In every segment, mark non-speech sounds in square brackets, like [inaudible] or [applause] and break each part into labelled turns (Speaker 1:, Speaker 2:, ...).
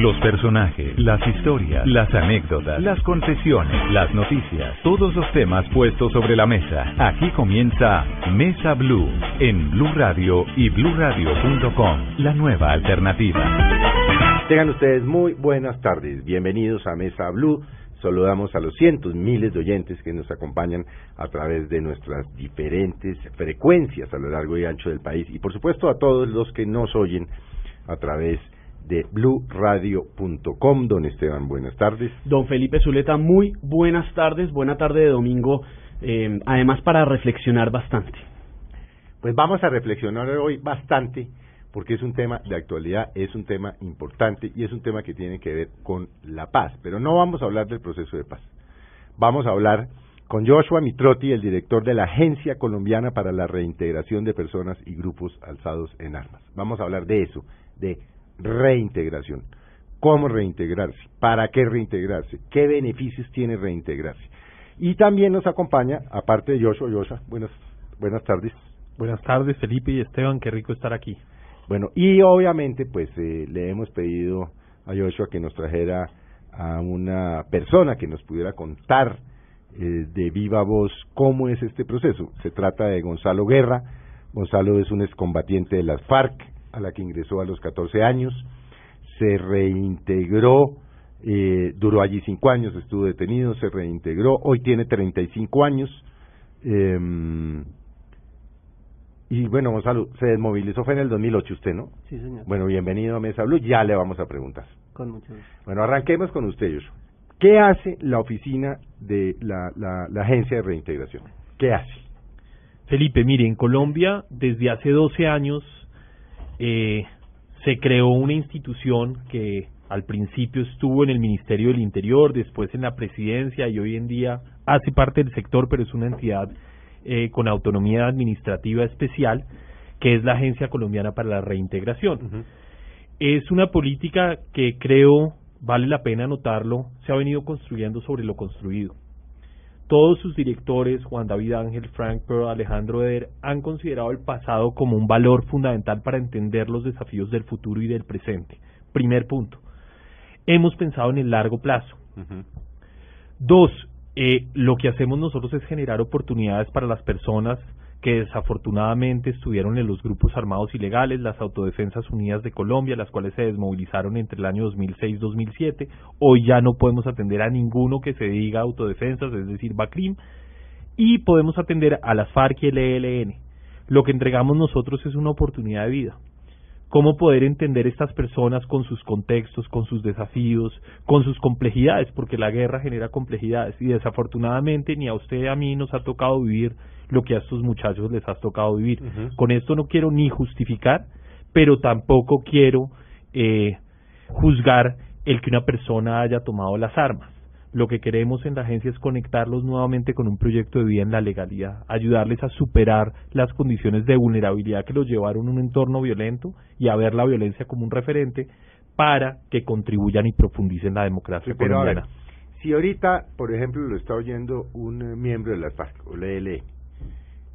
Speaker 1: Los personajes, las historias, las anécdotas, las confesiones, las noticias, todos los temas puestos sobre la mesa. Aquí comienza Mesa Blue en Blue Radio y BlueRadio.com, la nueva alternativa.
Speaker 2: Tengan ustedes muy buenas tardes. Bienvenidos a Mesa Blue. Saludamos a los cientos, miles de oyentes que nos acompañan a través de nuestras diferentes frecuencias a lo largo y ancho del país y por supuesto a todos los que nos oyen a través de blueradio.com. Don Esteban, buenas tardes.
Speaker 3: Don Felipe Zuleta, muy buenas tardes, buena tarde de domingo, eh, además para reflexionar bastante.
Speaker 2: Pues vamos a reflexionar hoy bastante porque es un tema de actualidad, es un tema importante y es un tema que tiene que ver con la paz. Pero no vamos a hablar del proceso de paz. Vamos a hablar con Joshua Mitrotti, el director de la Agencia Colombiana para la Reintegración de Personas y Grupos Alzados en Armas. Vamos a hablar de eso, de reintegración. ¿Cómo reintegrarse? ¿Para qué reintegrarse? ¿Qué beneficios tiene reintegrarse? Y también nos acompaña, aparte de Joshua, Joshua, buenas, buenas tardes.
Speaker 4: Buenas tardes, Felipe y Esteban, qué rico estar aquí.
Speaker 2: Bueno, y obviamente pues eh, le hemos pedido a Joshua que nos trajera a una persona que nos pudiera contar eh, de viva voz cómo es este proceso. Se trata de Gonzalo Guerra. Gonzalo es un excombatiente de las FARC, a la que ingresó a los 14 años. Se reintegró, eh, duró allí cinco años, estuvo detenido, se reintegró. Hoy tiene 35 años. Eh, y bueno, Gonzalo, se desmovilizó fue en el 2008 usted, ¿no?
Speaker 3: Sí, señor.
Speaker 2: Bueno, bienvenido a Mesa Blue, ya le vamos a preguntar.
Speaker 3: Con mucho gusto.
Speaker 2: Bueno, arranquemos con usted, Joshua. ¿Qué hace la oficina de la, la, la agencia de reintegración? ¿Qué hace?
Speaker 4: Felipe, mire, en Colombia desde hace 12 años eh, se creó una institución que al principio estuvo en el Ministerio del Interior, después en la presidencia y hoy en día hace parte del sector, pero es una entidad eh, con autonomía administrativa especial, que es la Agencia Colombiana para la Reintegración. Es una política que creo vale la pena notarlo, se ha venido construyendo sobre lo construido. Todos sus directores, Juan David Ángel, Frank Pearl, Alejandro Eder, han considerado el pasado como un valor fundamental para entender los desafíos del futuro y del presente. Primer punto. Hemos pensado en el largo plazo. Dos, eh, lo que hacemos nosotros es generar oportunidades para las personas que desafortunadamente estuvieron en los grupos armados ilegales, las Autodefensas Unidas de Colombia, las cuales se desmovilizaron entre el año 2006-2007. Hoy ya no podemos atender a ninguno que se diga autodefensas, es decir, BACRIM, y podemos atender a las FARC y el ELN. Lo que entregamos nosotros es una oportunidad de vida. Cómo poder entender estas personas con sus contextos, con sus desafíos, con sus complejidades, porque la guerra genera complejidades y desafortunadamente ni a usted ni a mí nos ha tocado vivir lo que a estos muchachos les ha tocado vivir. Con esto no quiero ni justificar, pero tampoco quiero eh, juzgar el que una persona haya tomado las armas. Lo que queremos en la agencia es conectarlos nuevamente con un proyecto de vida en la legalidad, ayudarles a superar las condiciones de vulnerabilidad que los llevaron a un entorno violento y a ver la violencia como un referente para que contribuyan y profundicen la democracia
Speaker 2: ver,
Speaker 4: colombiana.
Speaker 2: si ahorita, por ejemplo, lo está oyendo un miembro de la FARC o la ELE,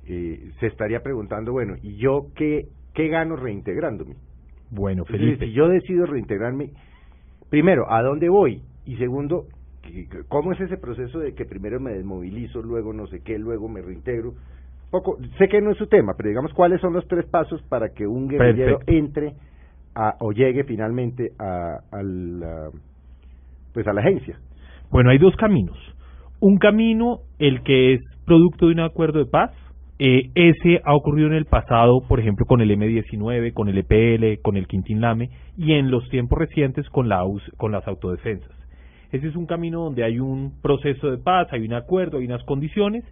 Speaker 2: eh, se estaría preguntando, bueno, ¿y yo qué, qué gano reintegrándome?
Speaker 4: Bueno, Felipe.
Speaker 2: si yo decido reintegrarme, primero, ¿a dónde voy? Y segundo, ¿qué- qué- ¿cómo es ese proceso de que primero me desmovilizo, luego no sé qué, luego me reintegro? Poco, sé que no es su tema, pero digamos cuáles son los tres pasos para que un guerrillero
Speaker 4: Perfecto.
Speaker 2: entre a, o llegue finalmente a, a la, pues a la agencia.
Speaker 4: Bueno, hay dos caminos. Un camino, el que es producto de un acuerdo de paz. Eh, ese ha ocurrido en el pasado, por ejemplo, con el M-19, con el EPL, con el Quintín Lame y en los tiempos recientes con, la, con las autodefensas. Ese es un camino donde hay un proceso de paz, hay un acuerdo, hay unas condiciones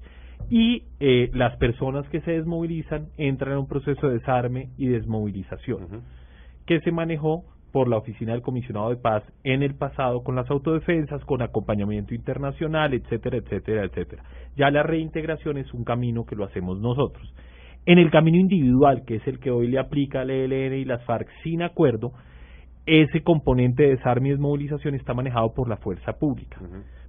Speaker 4: y eh, las personas que se desmovilizan entran en un proceso de desarme y desmovilización que se manejó por la Oficina del Comisionado de Paz en el pasado con las autodefensas, con acompañamiento internacional, etcétera, etcétera, etcétera. Ya la reintegración es un camino que lo hacemos nosotros. En el camino individual, que es el que hoy le aplica al ELN y las FARC sin acuerdo, ese componente de desarme y desmovilización está manejado por la fuerza pública,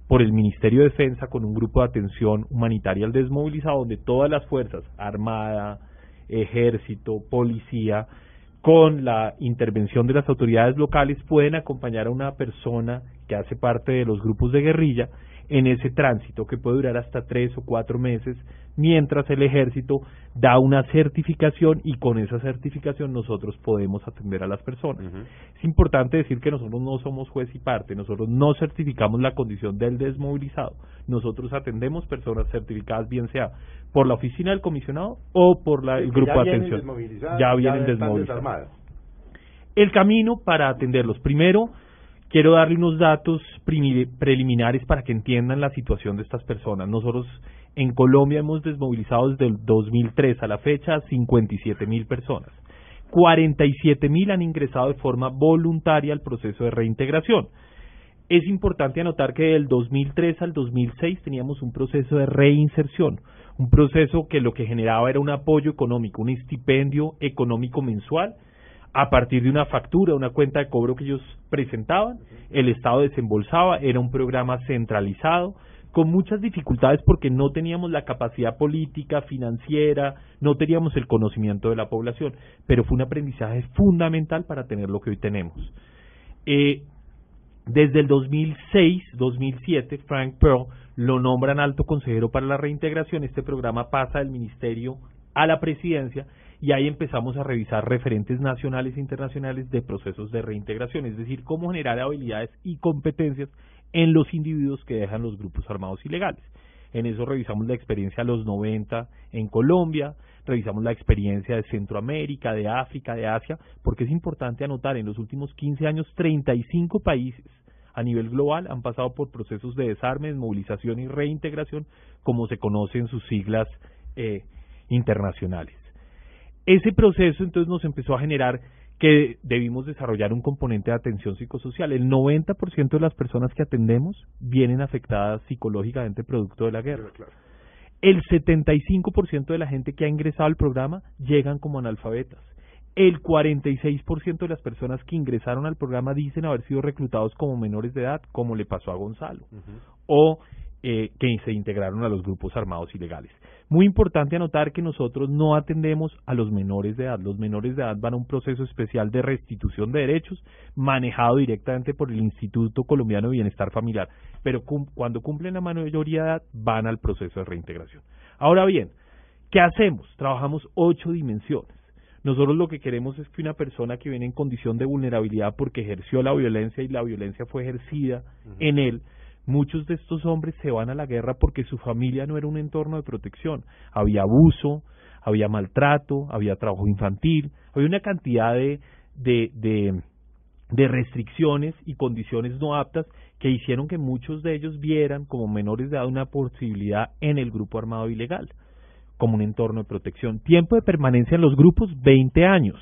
Speaker 4: por el Ministerio de Defensa con un grupo de atención humanitaria al desmovilizado, donde todas las fuerzas, armada, ejército, policía, con la intervención de las autoridades locales pueden acompañar a una persona que hace parte de los grupos de guerrilla en ese tránsito que puede durar hasta tres o cuatro meses mientras el ejército da una certificación y con esa certificación nosotros podemos atender a las personas. Es importante decir que nosotros no somos juez y parte, nosotros no certificamos la condición del desmovilizado, nosotros atendemos personas certificadas bien sea por la oficina del comisionado o por la, el grupo de atención.
Speaker 2: Ya vienen desmovilizados.
Speaker 4: El camino para atenderlos. Primero, quiero darle unos datos preliminares para que entiendan la situación de estas personas. Nosotros en Colombia hemos desmovilizado desde el 2003 a la fecha a 57 mil personas. 47 mil han ingresado de forma voluntaria al proceso de reintegración. Es importante anotar que del 2003 al 2006 teníamos un proceso de reinserción, un proceso que lo que generaba era un apoyo económico, un estipendio económico mensual a partir de una factura, una cuenta de cobro que ellos presentaban, el Estado desembolsaba, era un programa centralizado, con muchas dificultades porque no teníamos la capacidad política, financiera, no teníamos el conocimiento de la población, pero fue un aprendizaje fundamental para tener lo que hoy tenemos. Eh, desde el 2006-2007, Frank Pearl lo nombran alto consejero para la reintegración. Este programa pasa del ministerio a la presidencia y ahí empezamos a revisar referentes nacionales e internacionales de procesos de reintegración, es decir, cómo generar habilidades y competencias en los individuos que dejan los grupos armados ilegales. En eso revisamos la experiencia de los 90 en Colombia, revisamos la experiencia de Centroamérica, de África, de Asia, porque es importante anotar, en los últimos 15 años 35 países a nivel global han pasado por procesos de desarme, desmovilización y reintegración, como se conocen sus siglas eh, internacionales. Ese proceso entonces nos empezó a generar que debimos desarrollar un componente de atención psicosocial. El 90% de las personas que atendemos vienen afectadas psicológicamente producto de la guerra. El 75% de la gente que ha ingresado al programa llegan como analfabetas. El 46% de las personas que ingresaron al programa dicen haber sido reclutados como menores de edad, como le pasó a Gonzalo. O eh, que se integraron a los grupos armados ilegales. Muy importante anotar que nosotros no atendemos a los menores de edad. Los menores de edad van a un proceso especial de restitución de derechos manejado directamente por el Instituto Colombiano de Bienestar Familiar, pero cuando cumplen la mayoría de edad van al proceso de reintegración. Ahora bien, ¿qué hacemos? Trabajamos ocho dimensiones. Nosotros lo que queremos es que una persona que viene en condición de vulnerabilidad porque ejerció la violencia y la violencia fue ejercida en él, Muchos de estos hombres se van a la guerra porque su familia no era un entorno de protección. Había abuso, había maltrato, había trabajo infantil, había una cantidad de, de, de, restricciones y condiciones no aptas que hicieron que muchos de ellos vieran como menores de edad una posibilidad en el grupo armado ilegal, como un entorno de protección. Tiempo de permanencia en los grupos, 20 años.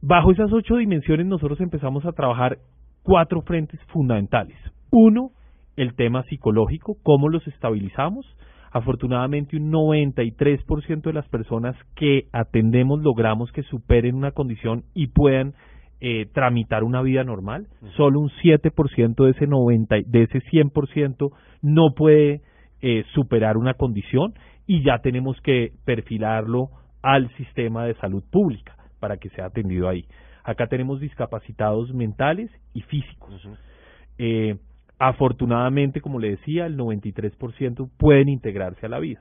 Speaker 4: Bajo esas ocho dimensiones nosotros empezamos a trabajar cuatro frentes fundamentales. Uno, el tema psicológico, cómo los estabilizamos. Afortunadamente un 93% de las personas que atendemos logramos que superen una condición y puedan eh, tramitar una vida normal. Solo un 7% de ese 90 de ese 100% no puede eh, superar una condición y ya tenemos que perfilarlo al sistema de salud pública para que sea atendido ahí. Acá tenemos discapacitados mentales y físicos. eh, Afortunadamente, como le decía, el 93% pueden integrarse a la vida.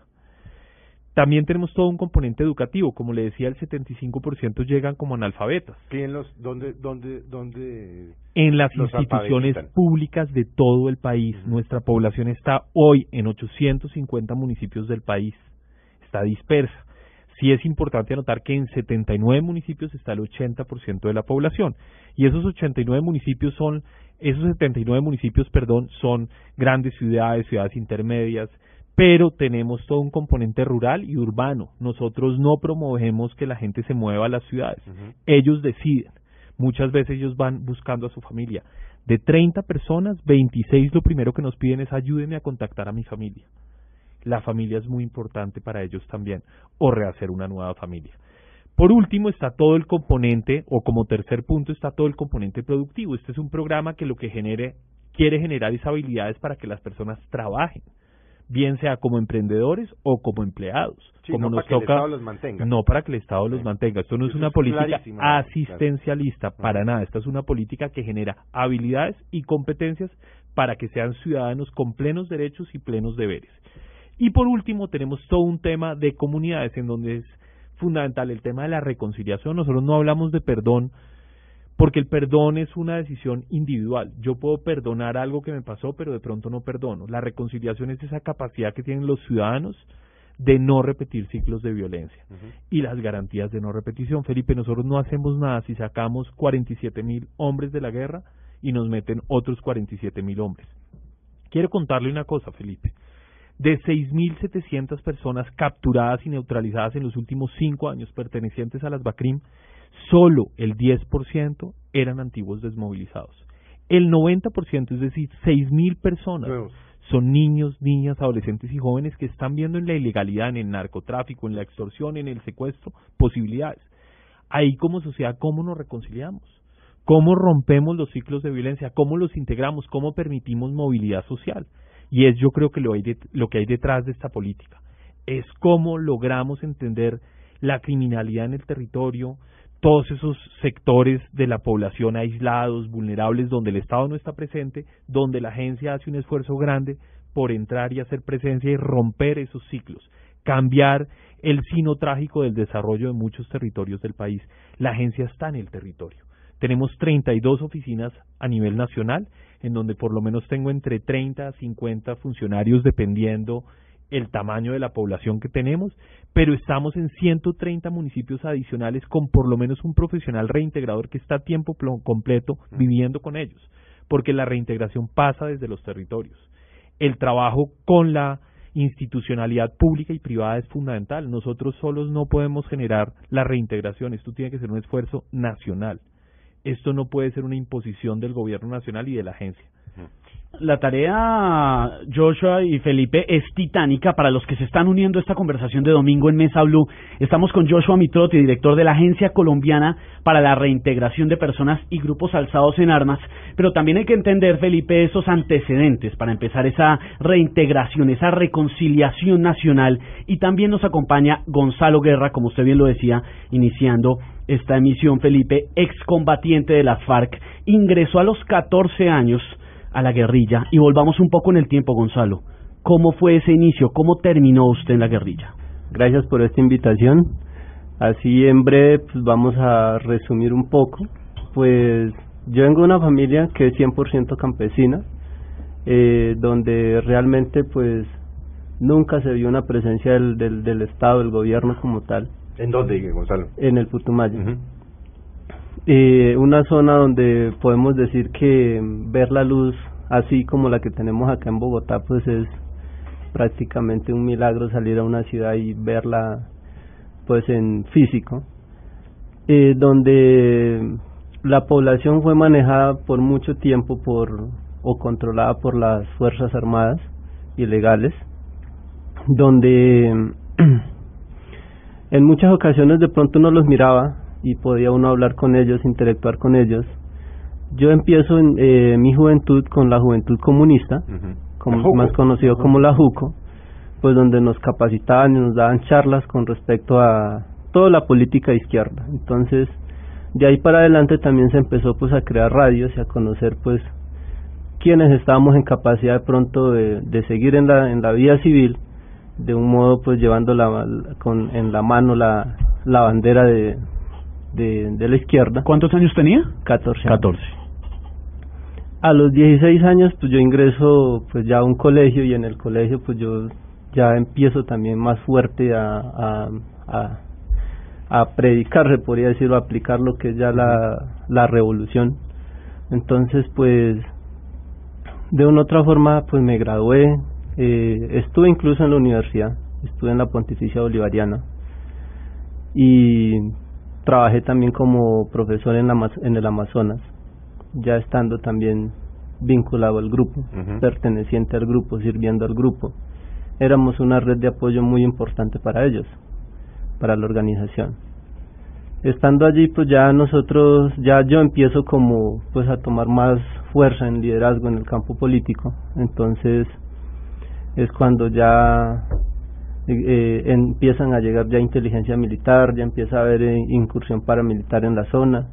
Speaker 4: También tenemos todo un componente educativo, como le decía, el 75% llegan como analfabetas.
Speaker 2: en los, dónde, dónde, dónde
Speaker 4: en las instituciones públicas de todo el país. Nuestra población está hoy en 850 municipios del país, está dispersa. Sí es importante anotar que en 79 municipios está el 80% de la población y esos 89 municipios son esos 79 municipios, perdón, son grandes ciudades, ciudades intermedias, pero tenemos todo un componente rural y urbano. Nosotros no promovemos que la gente se mueva a las ciudades. Ellos deciden. Muchas veces ellos van buscando a su familia. De 30 personas, 26 lo primero que nos piden es ayúdeme a contactar a mi familia. La familia es muy importante para ellos también, o rehacer una nueva familia. Por último está todo el componente, o como tercer punto está todo el componente productivo. Este es un programa que lo que genere, quiere generar esas habilidades para que las personas trabajen bien sea como emprendedores o como empleados. como
Speaker 2: no
Speaker 4: nos
Speaker 2: para que el
Speaker 4: toca,
Speaker 2: Estado los mantenga.
Speaker 4: no para que el Estado los mantenga. Esto no es una
Speaker 2: es
Speaker 4: política asistencialista, para nada. Esta es una política que genera habilidades y competencias para que sean ciudadanos con plenos derechos y plenos deberes. Y por último, tenemos todo un tema de comunidades en donde es fundamental el tema de la reconciliación. Nosotros no hablamos de perdón porque el perdón es una decisión individual. Yo puedo perdonar algo que me pasó, pero de pronto no perdono. La reconciliación es esa capacidad que tienen los ciudadanos de no repetir ciclos de violencia y las garantías de no repetición. Felipe, nosotros no hacemos nada si sacamos 47 mil hombres de la guerra y nos meten otros 47 mil hombres. Quiero contarle una cosa, Felipe. De 6.700 personas capturadas y neutralizadas en los últimos cinco años pertenecientes a las BACRIM, solo el 10% eran antiguos desmovilizados. El 90%, es decir, 6.000 personas,
Speaker 2: Nuevos.
Speaker 4: son niños, niñas, adolescentes y jóvenes que están viendo en la ilegalidad, en el narcotráfico, en la extorsión, en el secuestro, posibilidades. Ahí como sociedad, ¿cómo nos reconciliamos? ¿Cómo rompemos los ciclos de violencia? ¿Cómo los integramos? ¿Cómo permitimos movilidad social? Y es yo creo que lo, hay det- lo que hay detrás de esta política. Es cómo logramos entender la criminalidad en el territorio, todos esos sectores de la población aislados, vulnerables, donde el Estado no está presente, donde la agencia hace un esfuerzo grande por entrar y hacer presencia y romper esos ciclos, cambiar el sino trágico del desarrollo de muchos territorios del país. La agencia está en el territorio. Tenemos 32 oficinas a nivel nacional, en donde por lo menos tengo entre 30 a 50 funcionarios dependiendo el tamaño de la población que tenemos, pero estamos en 130 municipios adicionales con por lo menos un profesional reintegrador que está a tiempo completo viviendo con ellos, porque la reintegración pasa desde los territorios. El trabajo con la institucionalidad pública y privada es fundamental. Nosotros solos no podemos generar la reintegración, esto tiene que ser un esfuerzo nacional. Esto no puede ser una imposición del gobierno nacional y de la agencia.
Speaker 3: La tarea, Joshua y Felipe, es titánica para los que se están uniendo a esta conversación de domingo en Mesa Blue. Estamos con Joshua Mitrotti, director de la Agencia Colombiana para la Reintegración de Personas y Grupos Alzados en Armas. Pero también hay que entender, Felipe, esos antecedentes para empezar esa reintegración, esa reconciliación nacional. Y también nos acompaña Gonzalo Guerra, como usted bien lo decía, iniciando esta emisión, Felipe, excombatiente de la FARC. Ingresó a los 14 años a la guerrilla y volvamos un poco en el tiempo, Gonzalo. ¿Cómo fue ese inicio? ¿Cómo terminó usted en la guerrilla?
Speaker 5: Gracias por esta invitación. Así en breve pues vamos a resumir un poco. Pues yo vengo de una familia que es 100% campesina, eh, donde realmente pues nunca se vio una presencia del, del, del Estado, del gobierno como tal,
Speaker 2: ¿En dónde, Gonzalo?
Speaker 5: en el Putumayo.
Speaker 2: Ujú.
Speaker 5: Eh, una zona donde podemos decir que ver la luz así como la que tenemos acá en Bogotá pues es prácticamente un milagro salir a una ciudad y verla pues en físico. Eh, donde la población fue manejada por mucho tiempo por o controlada por las fuerzas armadas ilegales donde [clears throat] en muchas ocasiones de pronto uno los miraba y podía uno hablar con ellos, interactuar con ellos. Yo empiezo en eh, mi juventud con la juventud comunista, como- más conocido como la JUCO, pues donde nos capacitaban y nos daban charlas con respecto a toda la política izquierda. Entonces, de ahí para adelante también se empezó pues a crear radios y a conocer pues quienes estábamos en capacidad de pronto de, de seguir en la en la vida civil de un modo pues llevando la, con en la mano la, la bandera de, de, de la izquierda
Speaker 3: ¿Cuántos años tenía?
Speaker 5: 14 años. A los 16 años pues yo ingreso pues ya a un colegio y en el colegio pues yo ya empiezo también más fuerte a, a, a, a predicar, se podría decir, o a aplicar lo que es ya la, la revolución. Entonces pues de una u otra forma pues me gradué, eh, estuve incluso en la universidad, estuve en la Pontificia Bolivariana y trabajé también como profesor en, la, en el Amazonas, ya estando también vinculado al grupo, perteneciente al grupo, sirviendo al grupo. Éramos una red de apoyo muy importante para ellos, para la organización. Estando allí, pues ya nosotros, ya yo empiezo como pues a tomar más fuerza en liderazgo en el campo político. Entonces es cuando ya eh, empiezan a llegar ya inteligencia militar, ya empieza a haber eh, incursión paramilitar en la zona.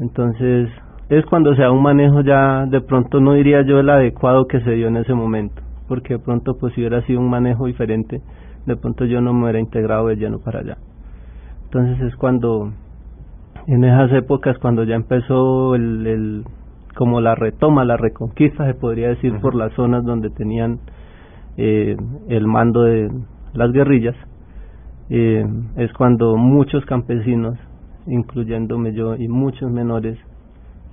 Speaker 5: Entonces es cuando se da un manejo ya, de pronto no diría yo el adecuado que se dio en ese momento, porque de pronto pues si hubiera sido un manejo diferente, de pronto yo no me hubiera integrado de lleno para allá. Entonces es cuando, en esas épocas, cuando ya empezó el, el como la retoma, la reconquista, se podría decir, por las zonas donde tenían eh, el mando de, las guerrillas, eh, es cuando muchos campesinos, incluyéndome yo y muchos menores,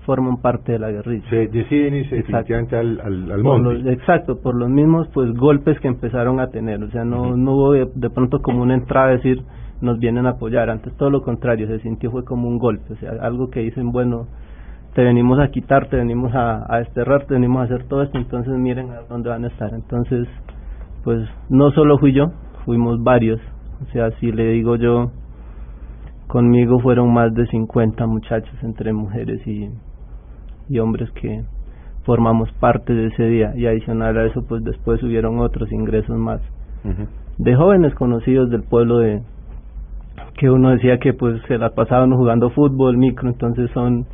Speaker 5: forman parte de la guerrilla.
Speaker 2: Se deciden irse definitivamente al, al, monte.
Speaker 5: exacto, por los mismos pues golpes que empezaron a tener, o sea, no, no hubo de, pronto como una entrada a decir nos vienen a apoyar, antes todo lo contrario, se sintió fue como un golpe, o sea, algo que dicen, bueno, te venimos a quitar, te venimos a, a desterrar, te venimos a hacer todo esto, entonces miren a dónde van a estar. Entonces, pues no solo fui yo, fuimos varios, o sea, si le digo yo, conmigo fueron más de 50 muchachos entre mujeres y, y hombres que formamos parte de ese día. Y adicional a eso pues después hubieron otros ingresos más de jóvenes conocidos del pueblo de que uno decía que pues se las pasaban jugando fútbol, micro, entonces son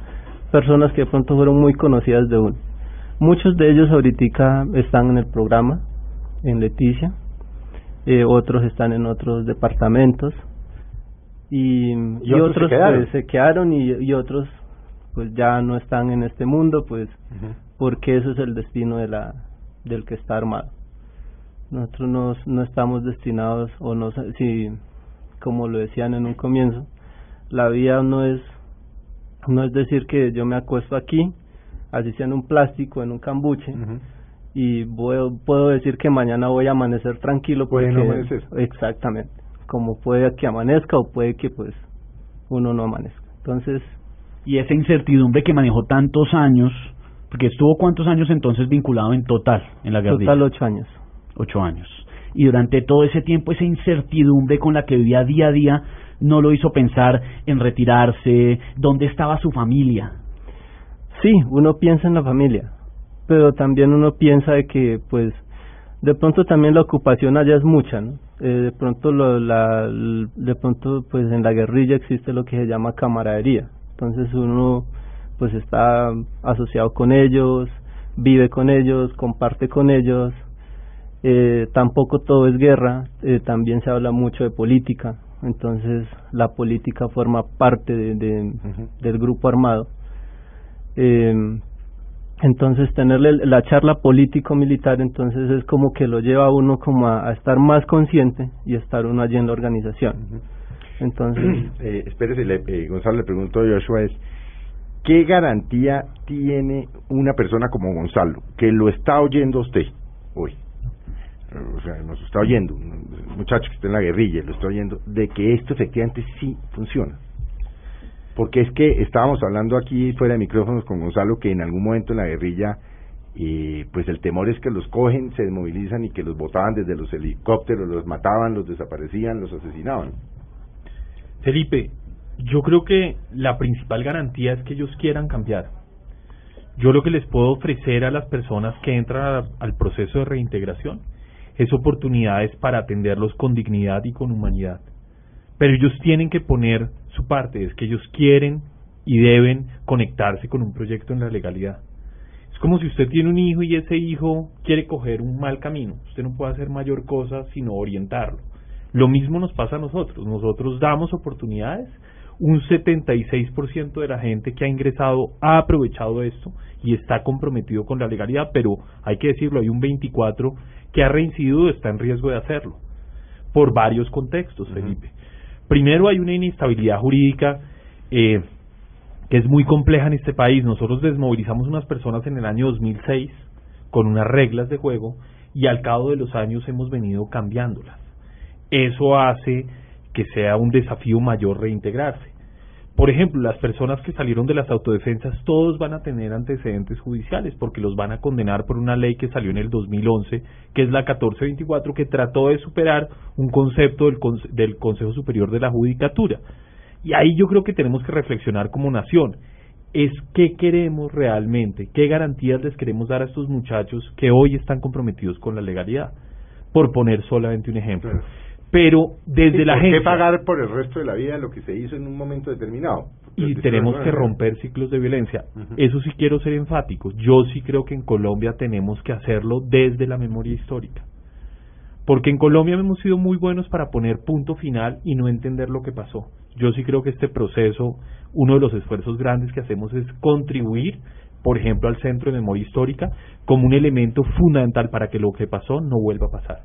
Speaker 5: personas que de pronto fueron muy conocidas de uno. Muchos de ellos ahorita están en el programa, en Leticia, eh, otros están en otros departamentos. Y, y, otros, se quedaron, pues, se quedaron y, y, otros pues ya no están en este mundo pues porque eso es el destino de la del que está armado. Nosotros no, no estamos destinados o no si como lo decían en un comienzo la vida no es no es decir que yo me acuesto aquí así sea en un plástico en un cambuche y puedo decir que mañana voy a amanecer tranquilo
Speaker 2: puede no amanecer.
Speaker 5: Exactamente. Como puede que amanezca o puede que pues uno no amanezca. Entonces
Speaker 3: y esa incertidumbre que manejó tantos años porque estuvo cuántos años entonces vinculado en total en la guerrilla
Speaker 5: total ocho años.
Speaker 3: Ocho años. Y durante todo ese tiempo esa incertidumbre con la que vivía día a día no lo hizo pensar en retirarse dónde estaba su familia
Speaker 5: sí uno piensa en la familia pero también uno piensa de que pues de pronto también la ocupación allá es mucha ¿no? Eh, de pronto lo, la de pronto pues en la guerrilla existe lo que se llama camaradería. Entonces uno pues está asociado con ellos vive con ellos comparte con ellos. Eh, tampoco todo es guerra eh, también se habla mucho de política. Entonces la política forma parte de, de del grupo armado. Eh, entonces tenerle la charla político-militar entonces es como que lo lleva a uno como a, estar más consciente y estar uno allí en la organización. Entonces, [clears throat]
Speaker 2: eh, espérese, le, eh, Gonzalo le pregunto a Joshua es ¿qué garantía tiene una persona como Gonzalo que lo está oyendo usted hoy? O sea, nos está oyendo, un muchacho que está en la guerrilla, lo está oyendo, de que esto efectivamente sí funciona porque es que estábamos hablando aquí fuera de micrófonos con Gonzalo que en algún momento en la guerrilla eh, pues el temor es que los cogen, se desmovilizan y que los botaban desde los helicópteros, los mataban, los desaparecían, los asesinaban.
Speaker 4: Felipe, yo creo que la principal garantía es que ellos quieran cambiar. Yo lo que les puedo ofrecer a las personas que entran al proceso de reintegración es oportunidades para atenderlos con dignidad y con humanidad. Pero ellos tienen que poner su parte, es que ellos quieren y deben conectarse con un proyecto en la legalidad. Es como si usted tiene un hijo y ese hijo quiere coger un mal camino. Usted no puede hacer mayor cosa sino orientarlo. Lo mismo nos pasa a nosotros. Nosotros damos oportunidades. Un 76% de la gente que ha ingresado ha aprovechado esto y está comprometido con la legalidad, pero hay que decirlo, hay un 24 que ha reincidido está en riesgo de hacerlo por varios contextos, Felipe. Primero hay una inestabilidad jurídica eh, que es muy compleja en este país. Nosotros desmovilizamos unas personas en el año 2006 con unas reglas de juego y al cabo de los años hemos venido cambiándolas. Eso hace que sea un desafío mayor reintegrarse. Por ejemplo, las personas que salieron de las autodefensas, todos van a tener antecedentes judiciales porque los van a condenar por una ley que salió en el 2011, que es la 1424, que trató de superar un concepto del, del Consejo Superior de la Judicatura. Y ahí yo creo que tenemos que reflexionar como nación. Es qué queremos realmente, qué garantías les queremos dar a estos muchachos que hoy están comprometidos con la legalidad, por poner solamente un ejemplo pero desde la gente...
Speaker 2: ¿Por qué pagar por el resto de la vida lo que se hizo en un momento determinado?
Speaker 4: y tenemos que romper ciclos de violencia. Eso sí quiero ser enfático. Yo sí creo que en Colombia tenemos que hacerlo desde la memoria histórica. Porque en Colombia hemos sido muy buenos para poner punto final y no entender lo que pasó. Yo sí creo que este proceso, uno de los esfuerzos grandes que hacemos es contribuir, por ejemplo, al Centro de Memoria Histórica como un elemento fundamental para que lo que pasó no vuelva a pasar.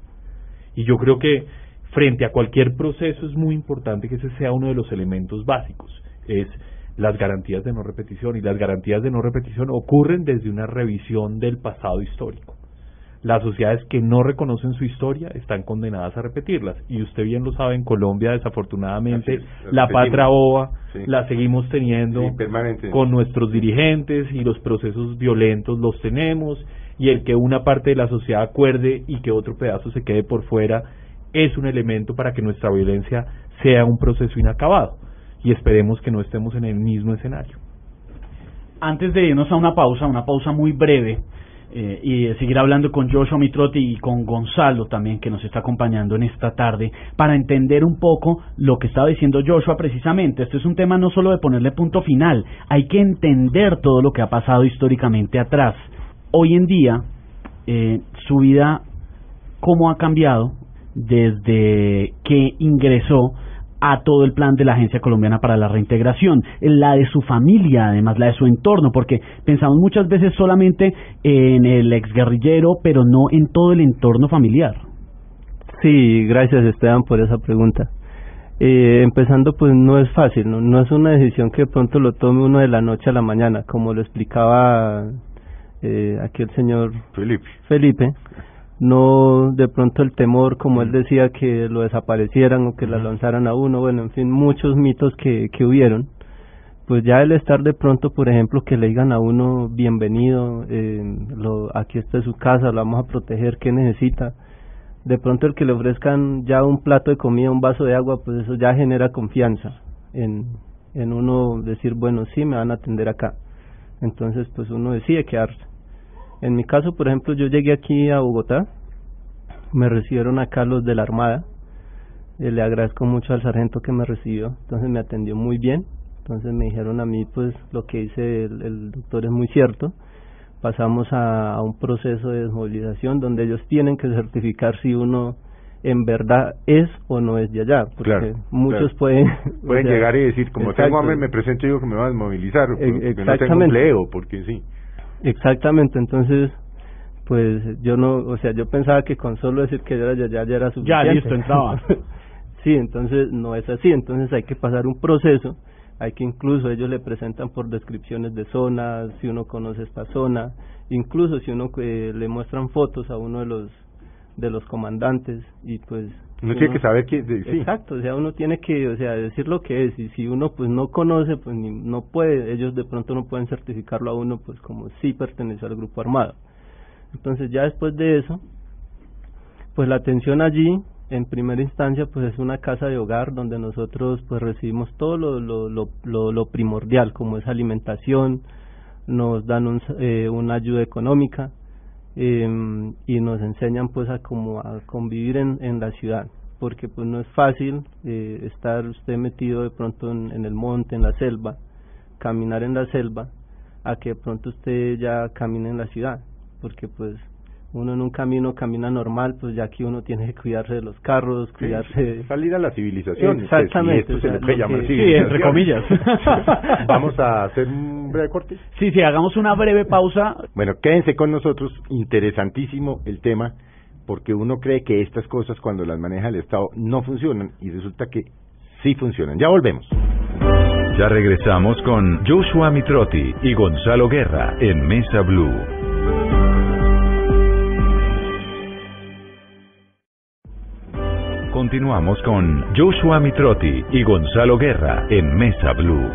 Speaker 4: Y yo creo que frente a cualquier proceso es muy importante que ese sea uno de los elementos básicos, es las garantías de no repetición y las garantías de no repetición ocurren desde una revisión del pasado histórico. Las sociedades que no reconocen su historia están condenadas a repetirlas. Y usted bien lo sabe, en Colombia desafortunadamente la patra boba la seguimos teniendo con nuestros dirigentes y los procesos violentos los tenemos y el que una parte de la sociedad acuerde y que otro pedazo se quede por fuera es un elemento para que nuestra violencia sea un proceso inacabado y esperemos que no estemos en el mismo escenario.
Speaker 3: Antes de irnos a una pausa, una pausa muy breve, eh, y seguir hablando con Joshua Mitrotti y con Gonzalo también, que nos está acompañando en esta tarde, para entender un poco lo que estaba diciendo Joshua precisamente. Esto es un tema no solo de ponerle punto final, hay que entender todo lo que ha pasado históricamente atrás. Hoy en día, eh, su vida, cómo ha cambiado, desde que ingresó a todo el plan de la Agencia Colombiana para la Reintegración, la de su familia, además la de su entorno, porque pensamos muchas veces solamente en el exguerrillero, pero no en todo el entorno familiar.
Speaker 5: Sí, gracias Esteban por esa pregunta. Eh, empezando, pues no es fácil, ¿no? no es una decisión que de pronto lo tome uno de la noche a la mañana, como lo explicaba eh, aquí el señor
Speaker 2: Felipe.
Speaker 5: Felipe no de pronto el temor, como él mm. decía, que lo desaparecieran o que la lanzaran a uno, bueno, en fin, muchos mitos que, que hubieron. Pues ya el estar de pronto, por ejemplo, que le digan a uno bienvenido, eh, lo, aquí está su casa, lo vamos a proteger, ¿qué necesita? De pronto el que le ofrezcan ya un plato de comida, un vaso de agua, pues eso ya genera confianza en, en uno decir, bueno, sí, me van a atender acá. Entonces, pues uno decide quedarse. En mi caso, por ejemplo, yo llegué aquí a Bogotá, me recibieron acá los de la Armada, eh, le agradezco mucho al sargento que me recibió, entonces me atendió muy bien, entonces me dijeron a mí, pues lo que dice el, doctor es muy cierto, pasamos a, un proceso de desmovilización donde ellos tienen que certificar si uno en verdad es o no es de allá, porque muchos pueden [laughs]
Speaker 2: pueden llegar y decir como tengo hambre me presento y digo que me van a desmovilizar, porque no tengo empleo, porque sí.
Speaker 5: Exactamente, entonces, pues yo no, o sea, yo pensaba que con solo decir que ya, ya, ya era suficiente.
Speaker 3: Ya, listo, entraba. [laughs]
Speaker 5: sí, entonces no es así, entonces hay que pasar un proceso, hay que incluso ellos le presentan por descripciones de zonas, si uno conoce esta zona, incluso si uno eh, le muestran fotos a uno de los de los comandantes y pues
Speaker 2: uno, tiene que saber que
Speaker 5: sí. exacto o sea uno tiene que o sea decir lo que es y si uno pues no conoce pues ni, no puede ellos de pronto no pueden certificarlo a uno pues como si pertenece al grupo armado entonces ya después de eso pues la atención allí en primera instancia pues es una casa de hogar donde nosotros pues recibimos todo lo lo lo, lo, primordial como es alimentación nos dan un, eh, una ayuda económica eh, y nos enseñan pues a como a convivir en, en la ciudad porque pues no es fácil eh, estar usted metido de pronto en, en el monte en la selva caminar en la selva a que de pronto usted ya camine en la ciudad porque pues uno en un camino camina normal, pues ya aquí uno tiene que cuidarse de los carros, cuidarse...
Speaker 2: salir a la civilización.
Speaker 5: Exactamente.
Speaker 2: Esto se le llamar
Speaker 3: Sí, entre comillas. [laughs]
Speaker 2: Vamos a hacer un breve corte.
Speaker 3: Sí, sí, hagamos una breve pausa.
Speaker 2: Bueno, quédense con nosotros, interesantísimo el tema, porque uno cree que estas cosas cuando las maneja el Estado no funcionan y resulta que sí funcionan. Ya volvemos.
Speaker 1: Ya regresamos con Joshua Mitrotti y Gonzalo Guerra en Mesa Blue. Continuamos con Joshua Mitrotti y Gonzalo Guerra en Mesa Blue.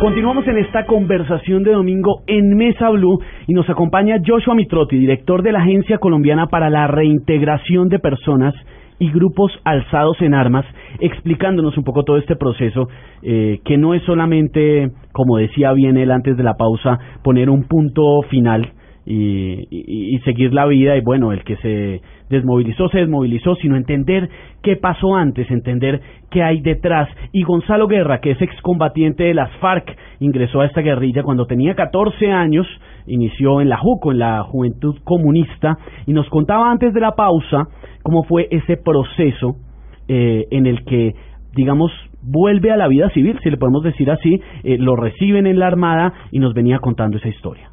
Speaker 3: Continuamos en esta conversación de domingo en Mesa Blue y nos acompaña Joshua Mitrotti, director de la Agencia Colombiana para la Reintegración de Personas y Grupos Alzados en Armas, explicándonos un poco todo este proceso, eh, que no es solamente, como decía bien él antes de la pausa, poner un punto final y, seguir la vida y bueno, el que se desmovilizó, se desmovilizó, sino entender qué pasó antes, entender qué hay detrás. Y Gonzalo Guerra, que es excombatiente de las FARC, ingresó a esta guerrilla cuando tenía 14 años, inició en la JUCO, en la Juventud Comunista, y nos contaba antes de la pausa cómo fue ese proceso eh, en el que, digamos, vuelve a la vida civil, si le podemos decir así, eh, lo reciben en la Armada y nos venía contando esa historia.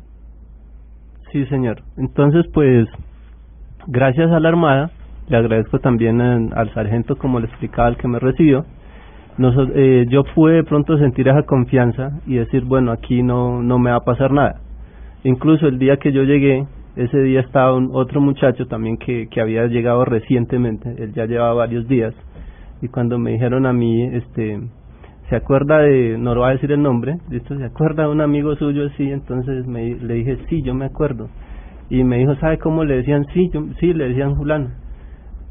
Speaker 5: Sí, señor. Entonces, pues, gracias a la Armada, le agradezco también al, al sargento, como le explicaba, el que me recibió, Noso- eh, yo pude de pronto sentir esa confianza y decir, bueno, aquí no, no me va a pasar nada. Incluso el día que yo llegué, ese día estaba un, otro muchacho también que, que había llegado recientemente, él ya llevaba varios días, y cuando me dijeron a mí, este, ¿se acuerda de, no lo va a decir el nombre, listo, ¿se acuerda de un amigo suyo así? Entonces me, le dije, sí, yo me acuerdo. Y me dijo, ¿sabe cómo le decían? Sí, yo, sí, le decían fulano.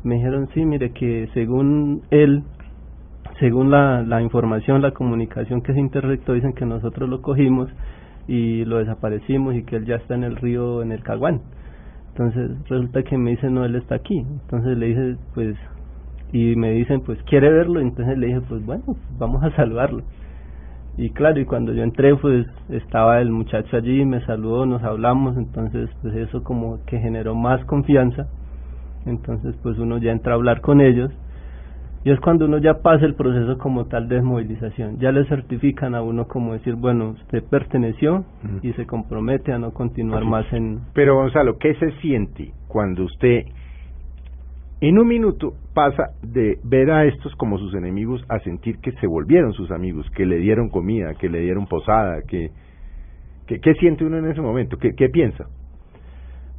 Speaker 5: Me dijeron, sí, mire, que según él, según la, la información, la comunicación que se interrectó, dicen que nosotros lo cogimos y lo desaparecimos y que él ya está en el río, en el Caguán. Entonces resulta que me dicen, no, él está aquí. Entonces le dije, pues, y me dicen, pues, ¿quiere verlo? Entonces le dije, pues bueno, vamos a saludarlo. Y claro, y cuando yo entré, pues estaba el muchacho allí, me saludó, nos hablamos, entonces pues eso como que generó más confianza. Entonces pues uno ya entra a hablar con ellos. Y es cuando uno ya pasa el proceso como tal de desmovilización. Ya le certifican a uno como decir, bueno, usted perteneció y se compromete a no continuar más en...
Speaker 2: Pero Gonzalo, ¿qué se siente cuando usted en un minuto pasa de ver a estos como sus enemigos a sentir que se volvieron sus amigos, que le dieron comida, que le dieron posada, que, que ¿qué siente uno en ese momento? ¿Qué, qué piensa?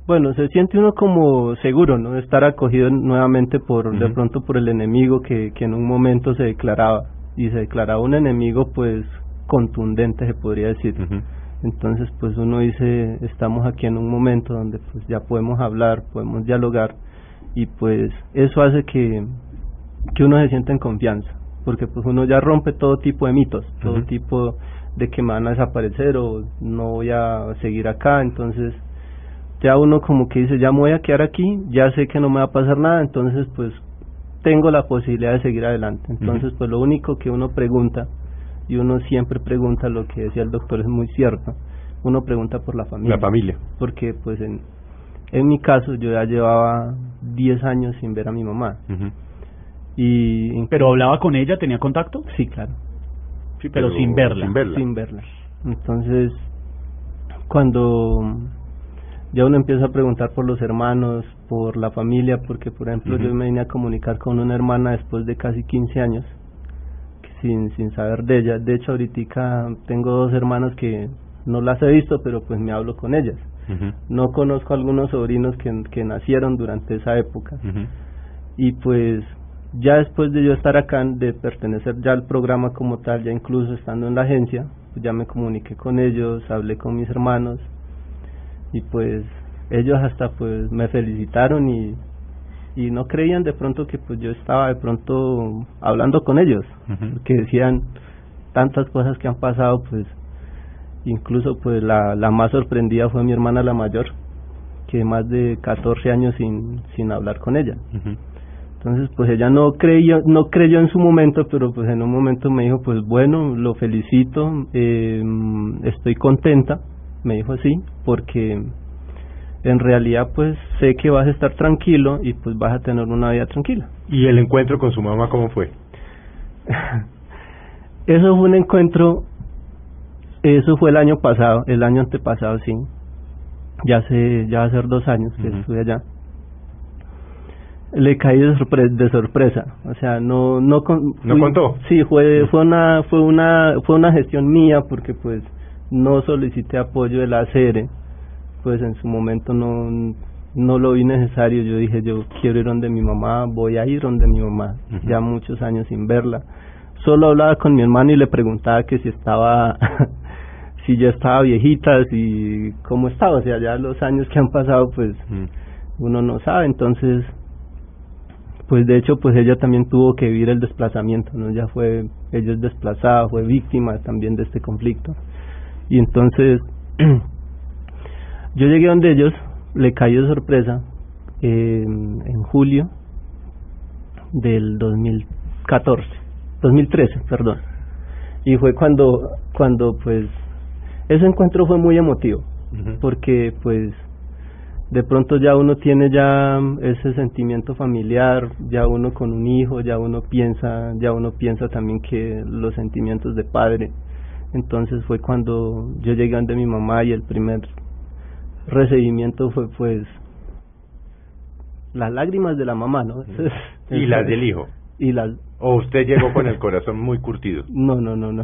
Speaker 5: Bueno, se siente uno como seguro, ¿no? Estar acogido nuevamente por, de pronto por el enemigo que, que en un momento se declaraba. Y se declaraba un enemigo, pues, contundente, se podría decir. Entonces, pues uno dice, estamos aquí en un momento donde pues ya podemos hablar, podemos dialogar y pues eso hace que, que uno se sienta en confianza, porque pues uno ya rompe todo tipo de mitos, todo tipo de que me van a desaparecer o no voy a seguir acá, entonces ya uno como que dice, ya me voy a quedar aquí, ya sé que no me va a pasar nada, entonces pues tengo la posibilidad de seguir adelante. Entonces, pues lo único que uno pregunta, y uno siempre pregunta lo que decía el doctor, es muy cierto, uno pregunta por la familia.
Speaker 2: La familia.
Speaker 5: Porque pues en, en mi caso yo ya llevaba 10 años sin ver a mi mamá. y
Speaker 3: ¿Pero hablaba con ella? ¿Tenía contacto?
Speaker 5: Sí, claro.
Speaker 3: Sí, pero sin verla.
Speaker 2: Sin verla.
Speaker 5: Sin verla. Entonces, cuando ya uno empieza a preguntar por los hermanos, por la familia, porque por ejemplo yo me vine a comunicar con una hermana después de casi 15 años, que sin, sin saber de ella. De hecho, ahorita tengo dos hermanas que no las he visto, pero pues me hablo con ellas. No conozco algunos sobrinos que, que nacieron durante esa época. Y pues ya después de yo estar acá, de pertenecer ya al programa como tal, ya incluso estando en la agencia, pues ya me comuniqué con ellos, hablé con mis hermanos y pues ellos hasta pues me felicitaron y, y no creían de pronto que pues yo estaba de pronto hablando con ellos,
Speaker 2: Ujú.
Speaker 5: que decían tantas cosas que han pasado pues incluso pues la, la más sorprendida fue mi hermana la mayor que más de 14 años sin, sin hablar con ella entonces, pues ella no creyó, no creyó en su momento, pero pues en un momento me dijo, pues bueno, lo felicito, eh, estoy contenta, me dijo así, porque en realidad pues sé que vas a estar tranquilo y pues vas a tener una vida tranquila.
Speaker 2: ¿Y el encuentro con su mamá cómo fue? [laughs]
Speaker 5: Eso fue un encuentro, eso fue el año pasado, el año antepasado, sí, ya hace, ya va a ser dos años que estuve allá. Le caí de, sorpre- de sorpresa, o sea, no, no, con-
Speaker 2: ¿No
Speaker 5: fui-
Speaker 2: contó?
Speaker 5: Sí, fue, fue una, fue una, fue una gestión mía porque pues no solicité apoyo de la ACR, pues en su momento no, no lo vi necesario. Yo dije, yo quiero ir donde mi mamá, voy a ir donde mi mamá. Ya muchos años sin verla. Solo hablaba con mi hermano y le preguntaba que si estaba, [laughs] si ya estaba viejita, si cómo estaba. O sea, ya los años que han pasado, pues uno no sabe. Entonces, pues de hecho, pues ella también tuvo que vivir el desplazamiento, ¿no? Ya fue, ella es desplazada, fue víctima también de este conflicto. Y entonces, [clears throat] yo llegué donde ellos, le cayó de sorpresa en, en julio del 2014, 2013, perdón. Y fue cuando, cuando pues, ese encuentro fue muy emotivo, porque pues de pronto ya uno tiene ya ese sentimiento familiar, ya uno con un hijo, ya uno piensa, ya uno piensa también que los sentimientos de padre. Entonces fue cuando yo llegué ante mi mamá y el primer recibimiento fue pues las lágrimas de la mamá, ¿no?
Speaker 2: y las del hijo.
Speaker 5: Y las
Speaker 2: ¿O usted llegó con el corazón muy curtido?
Speaker 5: No, no, no, no.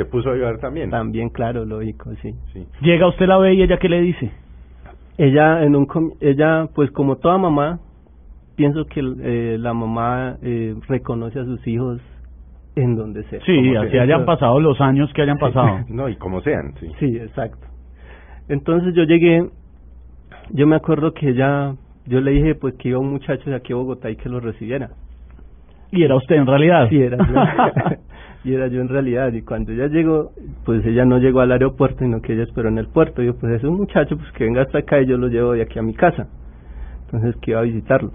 Speaker 2: ¿Se puso a llorar también?
Speaker 5: También, claro, lógico, sí.
Speaker 2: Sí.
Speaker 3: Llega usted la ve y ella qué le dice.
Speaker 5: ella en un com- ella pues como toda mamá pienso que eh, la mamá eh, reconoce a sus hijos en donde sea
Speaker 3: Sí, así hayan pasado los años que hayan pasado. [laughs]
Speaker 2: No, y como sean, sí.
Speaker 5: sí exacto entonces yo llegué yo me acuerdo que ella yo le dije pues que iba un muchacho de aquí a Bogotá y que lo recibiera
Speaker 3: Y era usted en realidad.
Speaker 5: sí era yo [laughs] y era yo en realidad y cuando ella llegó pues ella no llegó al aeropuerto sino que ella esperó en el puerto y yo pues es un muchacho pues que venga hasta acá y yo lo llevo de aquí a mi casa. Entonces que iba a visitarlo.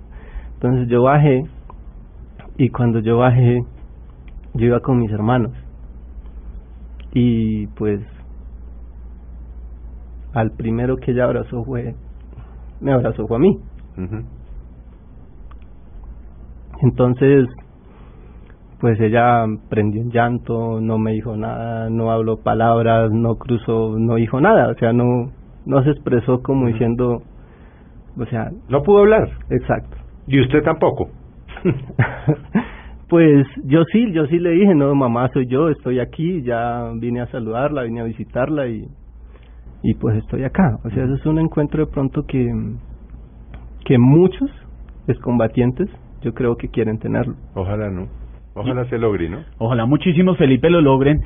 Speaker 5: Entonces yo bajé y cuando yo bajé yo iba con mis hermanos. Y pues al primero que ella abrazó fue me abrazó fue a mí. Entonces pues ella prendió en llanto, no me dijo nada, no habló palabras, no cruzó, no dijo nada, o sea, no no se expresó como diciendo, o sea,
Speaker 2: No pudo hablar.
Speaker 5: exacto.
Speaker 2: Y usted tampoco. [laughs]
Speaker 5: pues yo sí, yo sí le dije, no, mamá, soy yo, estoy aquí, ya vine a saludarla, vine a visitarla y y pues estoy acá. O sea, eso es un encuentro de pronto que que muchos excombatientes yo creo que quieren tenerlo.
Speaker 2: Ojalá no. Ojalá se logre, ¿no?
Speaker 3: Ojalá muchísimos Felipe lo logren,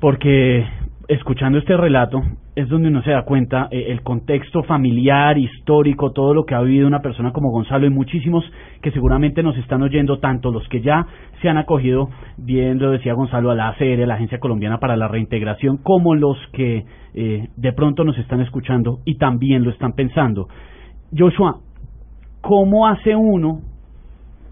Speaker 3: porque escuchando este relato es donde uno se da cuenta eh, el contexto familiar, histórico, todo lo que ha vivido una persona como Gonzalo y muchísimos que seguramente nos están oyendo, tanto los que ya se han acogido, bien lo decía Gonzalo, a la ACR, la Agencia Colombiana para la Reintegración, como los que eh, de pronto nos están escuchando y también lo están pensando. Joshua, ¿cómo hace uno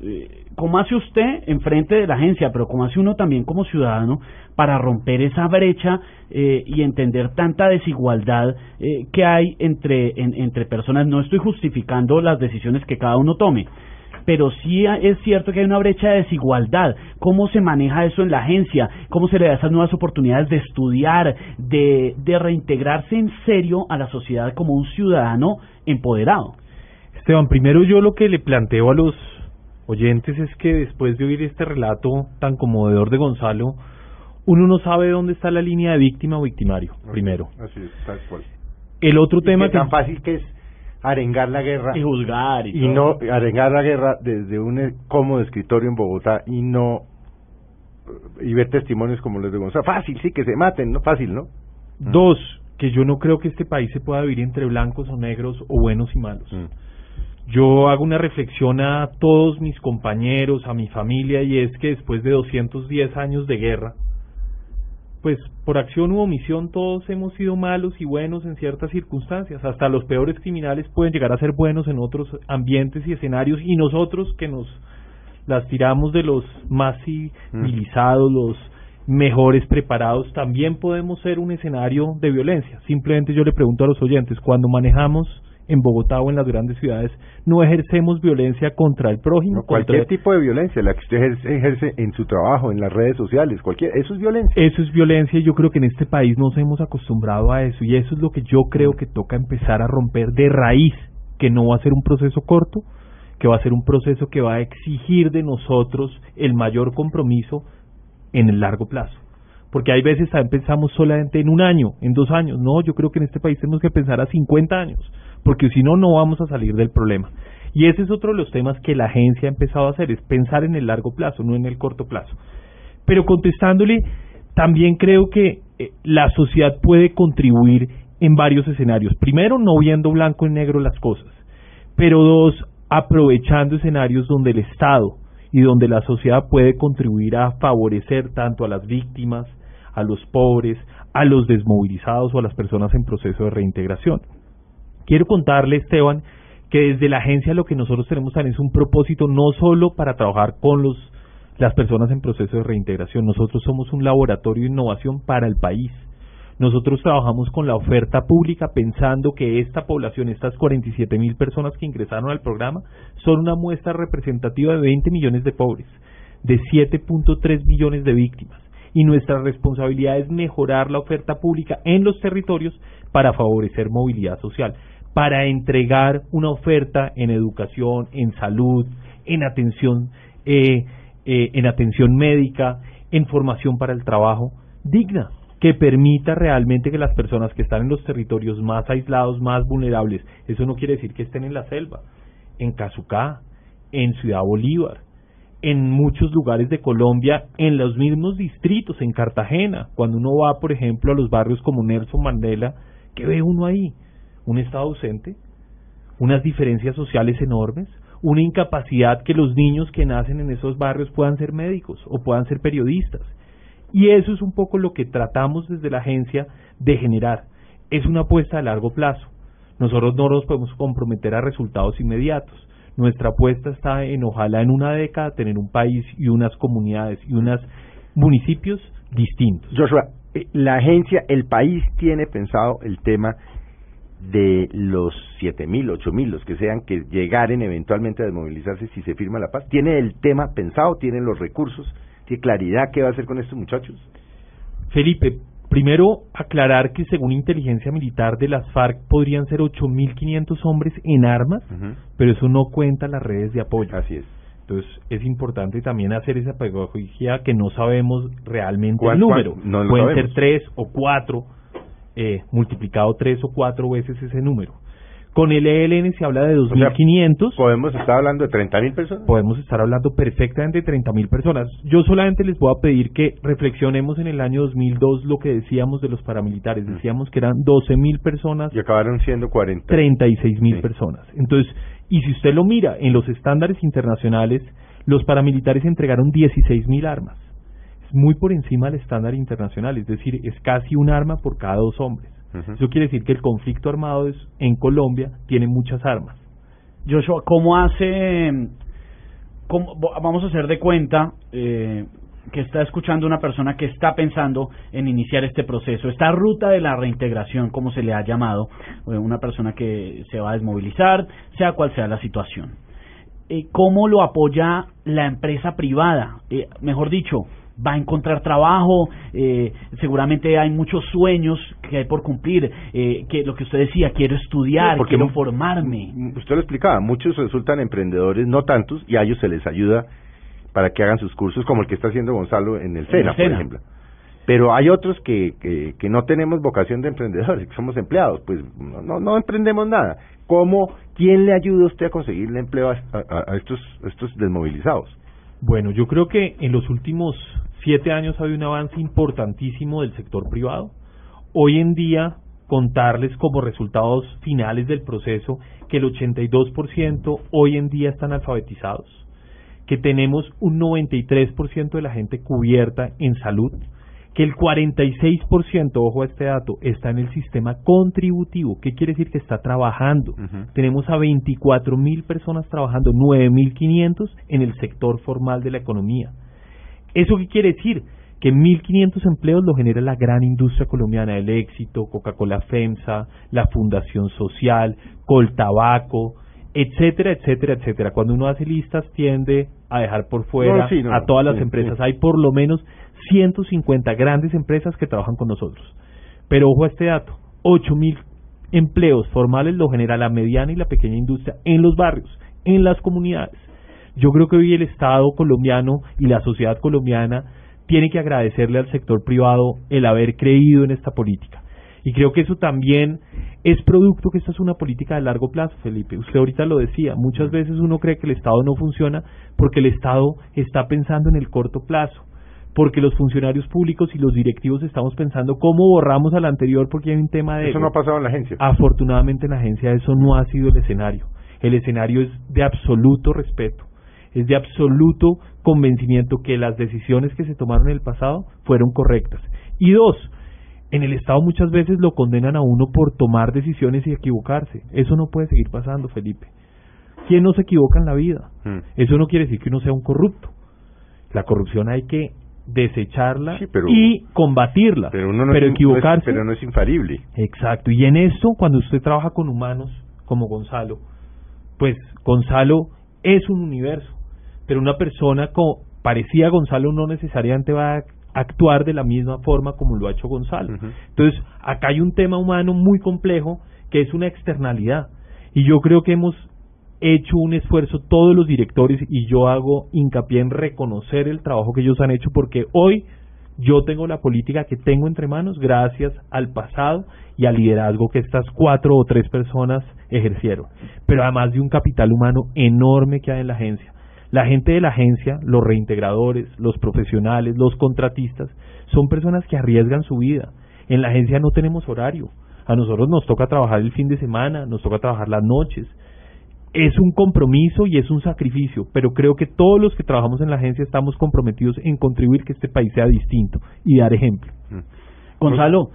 Speaker 3: eh, ¿cómo hace usted en frente de la agencia, pero cómo hace uno también como ciudadano para romper esa brecha eh, y entender tanta desigualdad eh, que hay entre, en- entre personas? No estoy justificando las decisiones que cada uno tome, pero sí es cierto que hay una brecha de desigualdad. ¿Cómo se maneja eso en la agencia? ¿Cómo se le da esas nuevas oportunidades de estudiar, de, de reintegrarse en serio a la sociedad como un ciudadano empoderado?
Speaker 4: Esteban, primero yo lo que le planteo a los oyentes es que después de oír este relato tan conmovedor de Gonzalo, uno no sabe dónde está la línea de víctima o victimario, primero.
Speaker 2: Así es, tal cual.
Speaker 4: El otro tema
Speaker 2: que
Speaker 4: que...
Speaker 2: tan fácil que es arengar la guerra
Speaker 3: Y juzgar y,
Speaker 2: y no arengar la guerra desde un eh, cómodo escritorio en Bogotá y no y ver testimonios como los de Gonzalo. Fácil, sí, que se maten, no fácil, ¿no?
Speaker 4: Dos, que yo no creo que este país se pueda vivir entre blancos o negros o buenos y malos. Yo hago una reflexión a todos mis compañeros, a mi familia, y es que después de 210 años de guerra, pues por acción u omisión todos hemos sido malos y buenos en ciertas circunstancias. Hasta los peores criminales pueden llegar a ser buenos en otros ambientes y escenarios, y nosotros que nos las tiramos de los más civilizados, los mejores preparados, también podemos ser un escenario de violencia. Simplemente yo le pregunto a los oyentes, cuando manejamos en Bogotá o en las grandes ciudades, no ejercemos violencia contra el prójimo,
Speaker 2: No, cualquier
Speaker 4: contra-
Speaker 2: tipo de violencia, la que usted ejerce, ejerce en su trabajo, en las redes sociales, cualquier, eso es violencia.
Speaker 4: Eso es violencia y yo creo que en este país nos hemos acostumbrado a eso y eso es lo que yo creo que toca empezar a romper de raíz, que no va a ser un proceso corto, que va a ser un proceso que va a exigir de nosotros el mayor compromiso en el largo plazo. Porque hay veces también pensamos solamente en un año, en dos años. No, yo creo que en este país tenemos que pensar a 50 años, porque si no, no vamos a salir del problema. Y ese es otro de los temas que la agencia ha empezado a hacer, es pensar en el largo plazo, no en el corto plazo. Pero contestándole, también creo que eh, la sociedad puede contribuir en varios escenarios. Primero, no viendo blanco y negro las cosas, pero dos, aprovechando escenarios donde el Estado y donde la sociedad puede contribuir a favorecer tanto a las víctimas, a los pobres, a los desmovilizados o a las personas en proceso de reintegración. Quiero contarle, Esteban, que desde la agencia lo que nosotros tenemos también es un propósito no solo para trabajar con las personas en proceso de reintegración, nosotros somos un laboratorio de innovación para el país. Nosotros trabajamos con la oferta pública pensando que esta población, estas 47 mil personas que ingresaron al programa, son una muestra representativa de 20 millones de pobres, de 7.3 millones de víctimas. Y nuestra responsabilidad es mejorar la oferta pública en los territorios para favorecer movilidad social para entregar una oferta en educación, en salud, en atención, eh, eh, en atención médica, en formación para el trabajo digna, que permita realmente que las personas que están en los territorios más aislados, más vulnerables, eso no quiere decir que estén en la selva, en Cazucá, en Ciudad Bolívar, en muchos lugares de Colombia, en los mismos distritos, en Cartagena, cuando uno va, por ejemplo, a los barrios como Nelson Mandela, ¿qué ve uno ahí? Un Estado ausente, unas diferencias sociales enormes, una incapacidad que los niños que nacen en esos barrios puedan ser médicos o puedan ser periodistas. Y eso es un poco lo que tratamos desde la agencia de generar. Es una apuesta a largo plazo. Nosotros no nos podemos comprometer a resultados inmediatos. Nuestra apuesta está en, ojalá en una década, tener un país y unas comunidades y unos municipios distintos.
Speaker 2: Joshua, eh, la agencia, el país tiene pensado el tema de los siete mil, ocho mil, los que sean, que llegaren eventualmente a desmovilizarse si se firma la paz? ¿Tiene el tema pensado? ¿Tiene los recursos? ¿Tiene claridad qué va a hacer con estos muchachos?
Speaker 4: Felipe, primero aclarar que según inteligencia militar de las FARC podrían ser 8.500 hombres en armas, pero eso no cuenta las redes de apoyo.
Speaker 2: Así es.
Speaker 4: Entonces es importante también hacer esa pedagogía que no sabemos realmente el número. Pueden ser tres o cuatro eh, multiplicado tres o cuatro veces ese número. Con el ELN se habla de 2.500.
Speaker 2: ¿Podemos estar hablando de 30.000 personas?
Speaker 4: Podemos estar hablando perfectamente de 30.000 personas. Yo solamente les voy a pedir que reflexionemos en el año 2002 lo que decíamos de los paramilitares. Mm. Decíamos que eran 12.000 personas.
Speaker 2: Y acabaron siendo 40.
Speaker 4: 36.000 mil personas. Entonces, y si usted lo mira en los estándares internacionales, los paramilitares entregaron 16.000 armas muy por encima del estándar internacional, es decir, es casi un arma por cada dos hombres. Eso quiere decir que el conflicto armado es, en Colombia tiene muchas armas.
Speaker 3: Joshua, ¿cómo hace, cómo, vamos a hacer de cuenta eh, que está escuchando una persona que está pensando en iniciar este proceso, esta ruta de la reintegración, como se le ha llamado, eh, una persona que se va a desmovilizar, sea cual sea la situación. Eh, ¿Cómo lo apoya la empresa privada? Eh, mejor dicho, va a encontrar trabajo, eh, seguramente hay muchos sueños que hay por cumplir, eh, que lo que usted decía, quiero estudiar, quiero formarme.
Speaker 2: Usted lo explicaba, muchos resultan emprendedores, no tantos, y a ellos se les ayuda para que hagan sus cursos, como el que está haciendo Gonzalo en el SENA, por ejemplo. Pero hay otros que, que, no tenemos vocación de emprendedores, que somos empleados, pues no, no emprendemos nada. ¿Cómo, quién le ayuda a usted a conseguir el empleo a, estos, estos desmovilizados?
Speaker 4: Bueno, yo creo que en los últimos siete años ha habido un avance importantísimo del sector privado. Hoy en día, contarles como resultados finales del proceso que el 82% hoy en día están alfabetizados, que tenemos un 93% de la gente cubierta en salud, que el 46%, ojo a este dato, está en el sistema contributivo. ¿Qué quiere decir que está trabajando? Tenemos a 24 mil personas trabajando, 9.500 en el sector formal de la economía. ¿Eso qué quiere decir? Que 1.500 empleos lo genera la gran industria colombiana, el éxito, Coca-Cola FEMSA, la Fundación Social, Coltabaco, etcétera, etcétera, etcétera. Cuando uno hace listas tiende a dejar por fuera a todas las empresas. Hay por lo menos 150 grandes empresas que trabajan con nosotros. Pero ojo a este dato, 8.000 empleos formales lo genera la mediana y la pequeña industria en los barrios, en las comunidades. Yo creo que hoy el Estado colombiano y la sociedad colombiana tiene que agradecerle al sector privado el haber creído en esta política. Y creo que eso también es producto que esta es una política de largo plazo, Felipe. Usted ahorita lo decía, muchas veces uno cree que el Estado no funciona porque el Estado está pensando en el corto plazo, porque los funcionarios públicos y los directivos estamos pensando cómo borramos al anterior porque hay un tema de...
Speaker 2: Eso no ha pasado en la agencia.
Speaker 4: Afortunadamente en la agencia eso no ha sido el escenario. El escenario es de absoluto respeto, es de absoluto convencimiento que las decisiones que se tomaron en el pasado fueron correctas. Y dos, en el Estado muchas veces lo condenan a uno por tomar decisiones y equivocarse. Eso no puede seguir pasando, Felipe. ¿Quién no se equivoca en la vida?
Speaker 2: Mm.
Speaker 4: Eso no quiere decir que uno sea un corrupto. La corrupción hay que desecharla
Speaker 2: Sí, pero-
Speaker 4: y combatirla.
Speaker 2: Pero, uno no es- no es-
Speaker 4: equivocarse.
Speaker 2: pero no es infalible.
Speaker 4: Exacto. Y en esto, cuando usted trabaja con humanos como Gonzalo, pues Gonzalo es un universo, pero una persona como parecía Gonzalo no necesariamente va a actuar de la misma forma como lo ha hecho Gonzalo. Entonces, acá hay un tema humano muy complejo que es una externalidad. Y yo creo que hemos hecho un esfuerzo todos los directores y yo hago hincapié en reconocer el trabajo que ellos han hecho porque hoy yo tengo la política que tengo entre manos gracias al pasado y al liderazgo que estas cuatro o tres personas ejercieron. Pero además de un capital humano enorme que hay en la agencia. La gente de la agencia, los reintegradores, los profesionales, los contratistas, son personas que arriesgan su vida. En la agencia no tenemos horario. A nosotros nos toca trabajar el fin de semana, nos toca trabajar las noches. Es un compromiso y es un sacrificio, pero creo que todos los que trabajamos en la agencia estamos comprometidos en contribuir que este país sea distinto y dar ejemplo.
Speaker 3: Gonzalo,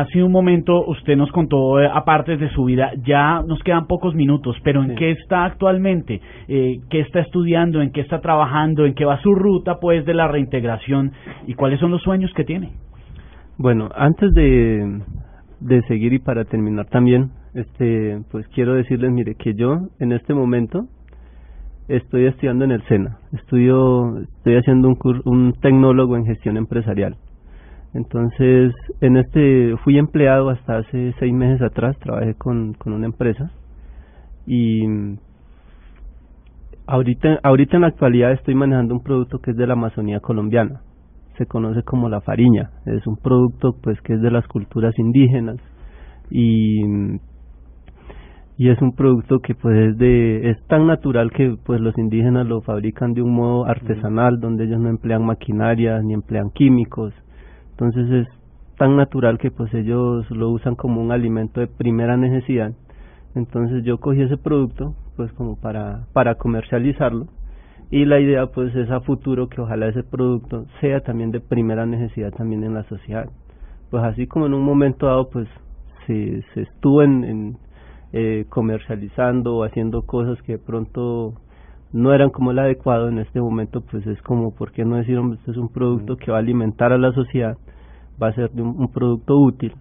Speaker 3: hace un momento usted nos contó eh, aparte de su vida, ya nos quedan pocos minutos, pero ¿en
Speaker 5: Sí.
Speaker 3: qué está actualmente? Eh, ¿Qué está estudiando? ¿En qué está trabajando? ¿En qué va su ruta pues de la reintegración? ¿Y cuáles son los sueños que tiene?
Speaker 5: Bueno, antes de, de seguir y para terminar también, este, pues quiero decirles, mire, que yo en este momento estoy estudiando en el SENA. Estudio, estoy haciendo un, cur- un tecnólogo en gestión empresarial. Entonces, en este fui empleado hasta hace seis meses atrás, trabajé con, con una empresa y mm, ahorita, ahorita en la actualidad estoy manejando un producto que es de la Amazonía colombiana se conoce como la fariña. Es un producto pues que es de las culturas indígenas y y es un producto que pues es de es tan natural que pues los indígenas lo fabrican de un modo artesanal donde ellos no emplean maquinaria ni emplean químicos. Entonces es tan natural que pues ellos lo usan como un alimento de primera necesidad. Entonces yo cogí ese producto pues como para para comercializarlo y la idea pues es a futuro que ojalá ese producto sea también de primera necesidad también en la sociedad pues así como en un momento dado pues se, se estuvo en, eh, comercializando o haciendo cosas que de pronto no eran como el adecuado en este momento pues es como por qué no decir hombre este es un producto que va a alimentar a la sociedad va a ser un, un producto útil